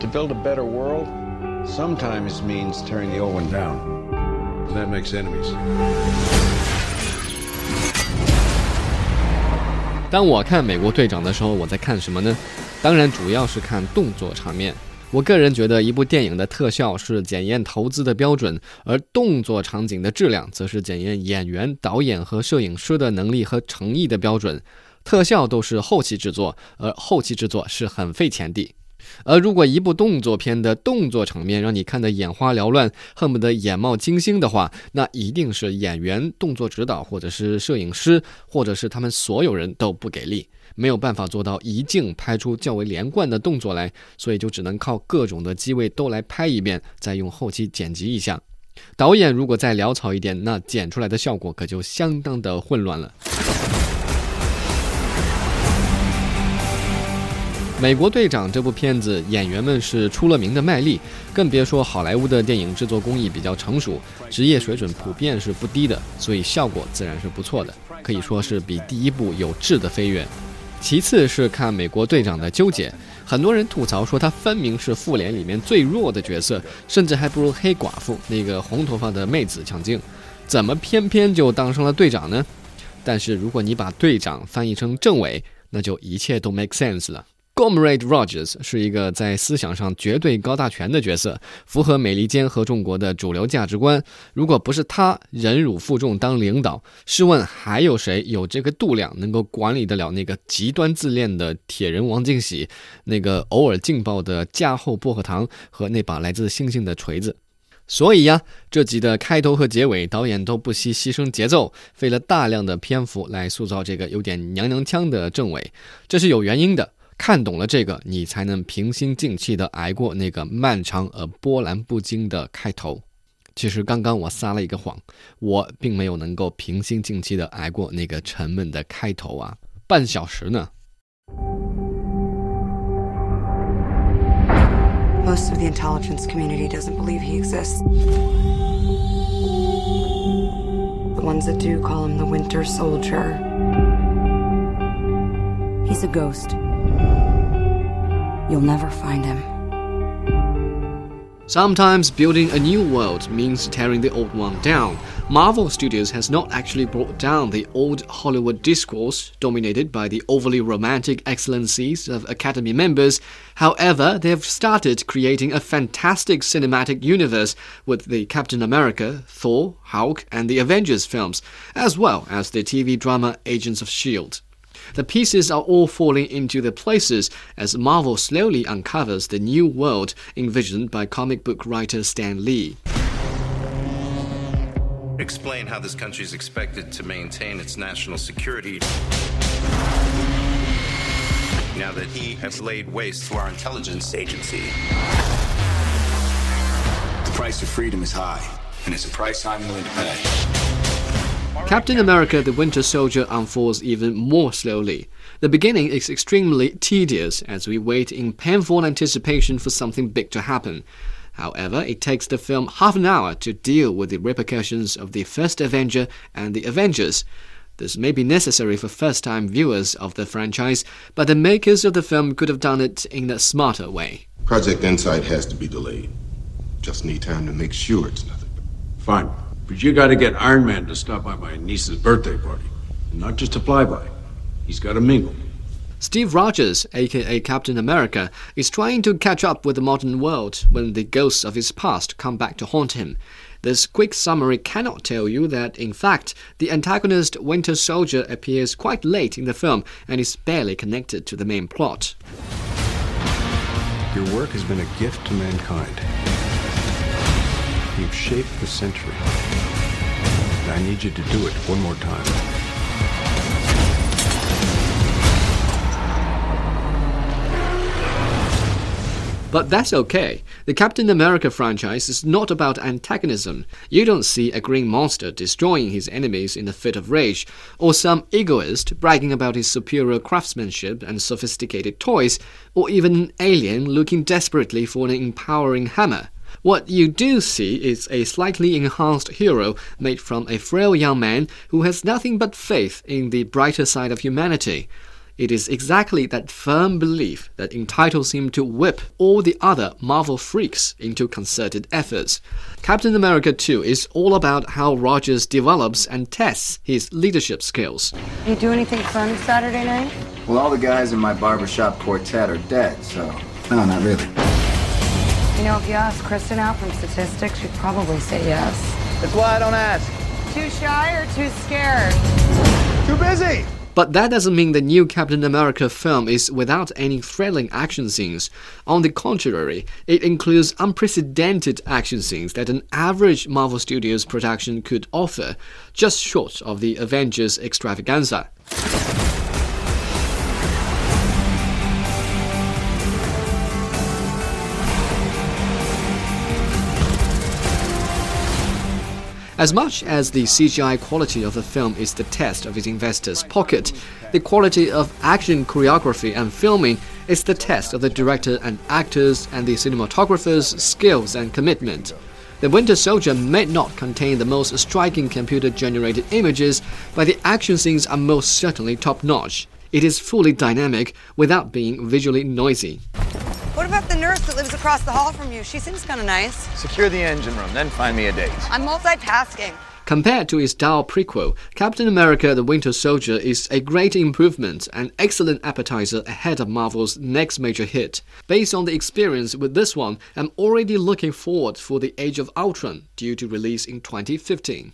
To build a better world sometimes means tearing the old one down. That makes enemies. 当我看美国队长的时候，我在看什么呢？当然主要是看动作场面。我个人觉得，一部电影的特效是检验投资的标准，而动作场景的质量则是检验演员、导演和摄影师的能力和诚意的标准。特效都是后期制作，而后期制作是很费钱的。而如果一部动作片的动作场面让你看得眼花缭乱，恨不得眼冒金星的话，那一定是演员、动作指导，或者是摄影师，或者是他们所有人都不给力，没有办法做到一镜拍出较为连贯的动作来，所以就只能靠各种的机位都来拍一遍，再用后期剪辑一下。导演如果再潦草一点，那剪出来的效果可就相当的混乱了。美国队长这部片子，演员们是出了名的卖力，更别说好莱坞的电影制作工艺比较成熟，职业水准普遍是不低的，所以效果自然是不错的，可以说是比第一部有质的飞跃。其次是看美国队长的纠结，很多人吐槽说他分明是复联里面最弱的角色，甚至还不如黑寡妇那个红头发的妹子强劲，怎么偏偏就当上了队长呢？但是如果你把队长翻译成政委，那就一切都 make sense 了。Comrade Rogers 是一个在思想上绝对高大全的角色，符合美利坚合众国的主流价值观。如果不是他忍辱负重当领导，试问还有谁有这个度量能够管理得了那个极端自恋的铁人王进喜，那个偶尔劲爆的加厚薄荷糖和那把来自星星的锤子？所以呀，这集的开头和结尾，导演都不惜牺牲节奏，费了大量的篇幅来塑造这个有点娘娘腔的政委，这是有原因的。看懂了这个，你才能平心静气地挨过那个漫长而波澜不惊的开头。其实刚刚我撒了一个谎，我并没有能够平心静气地挨过那个沉闷的开头啊，半小时呢。Most of the intelligence community doesn't believe he exists. The ones that do call him the Winter Soldier. He's a ghost. You'll never find him. Sometimes building a new world means tearing the old one down. Marvel Studios has not actually brought down the old Hollywood discourse, dominated by the overly romantic excellencies of Academy members. However, they have started creating a fantastic cinematic universe with the Captain America, Thor, Hulk, and the Avengers films, as well as the TV drama Agents of S.H.I.E.L.D. The pieces are all falling into their places as Marvel slowly uncovers the new world envisioned by comic book writer Stan Lee. Explain how this country is expected to maintain its national security now that he has laid waste to our intelligence agency. The price of freedom is high, and it's a price I'm willing to pay. Captain America the Winter Soldier unfolds even more slowly. The beginning is extremely tedious as we wait in painful anticipation for something big to happen. However, it takes the film half an hour to deal with the repercussions of the first Avenger and the Avengers. This may be necessary for first time viewers of the franchise, but the makers of the film could have done it in a smarter way. Project Insight has to be delayed. Just need time to make sure it's nothing. Fine. But you got to get Iron Man to stop by my niece's birthday party. And not just a flyby. He's got to mingle. Steve Rogers, aka Captain America, is trying to catch up with the modern world when the ghosts of his past come back to haunt him. This quick summary cannot tell you that, in fact, the antagonist Winter Soldier appears quite late in the film and is barely connected to the main plot. Your work has been a gift to mankind. You've shaped the century. and I need you to do it one more time. But that's okay. The Captain America franchise is not about antagonism. You don't see a green monster destroying his enemies in a fit of rage, or some egoist bragging about his superior craftsmanship and sophisticated toys, or even an alien looking desperately for an empowering hammer. What you do see is a slightly enhanced hero made from a frail young man who has nothing but faith in the brighter side of humanity. It is exactly that firm belief that entitles him to whip all the other Marvel freaks into concerted efforts. Captain America 2 is all about how Rogers develops and tests his leadership skills. You do anything fun Saturday night? Well, all the guys in my barbershop quartet are dead, so. No, not really. You know, if you ask Kristen out from statistics, she'd probably say yes. That's why I don't ask. Too shy or too scared? Too busy! But that doesn't mean the new Captain America film is without any thrilling action scenes. On the contrary, it includes unprecedented action scenes that an average Marvel Studios production could offer, just short of the Avengers extravaganza. As much as the CGI quality of the film is the test of its investors' pocket, the quality of action choreography and filming is the test of the director and actors and the cinematographer's skills and commitment. The Winter Soldier may not contain the most striking computer generated images, but the action scenes are most certainly top notch. It is fully dynamic without being visually noisy. That lives across the hall from you? She seems kind of nice. Secure the engine room, then find me a date. I'm multitasking. Compared to its dull prequel, Captain America the Winter Soldier is a great improvement and excellent appetizer ahead of Marvel's next major hit. Based on the experience with this one, I'm already looking forward for the Age of Ultron, due to release in 2015.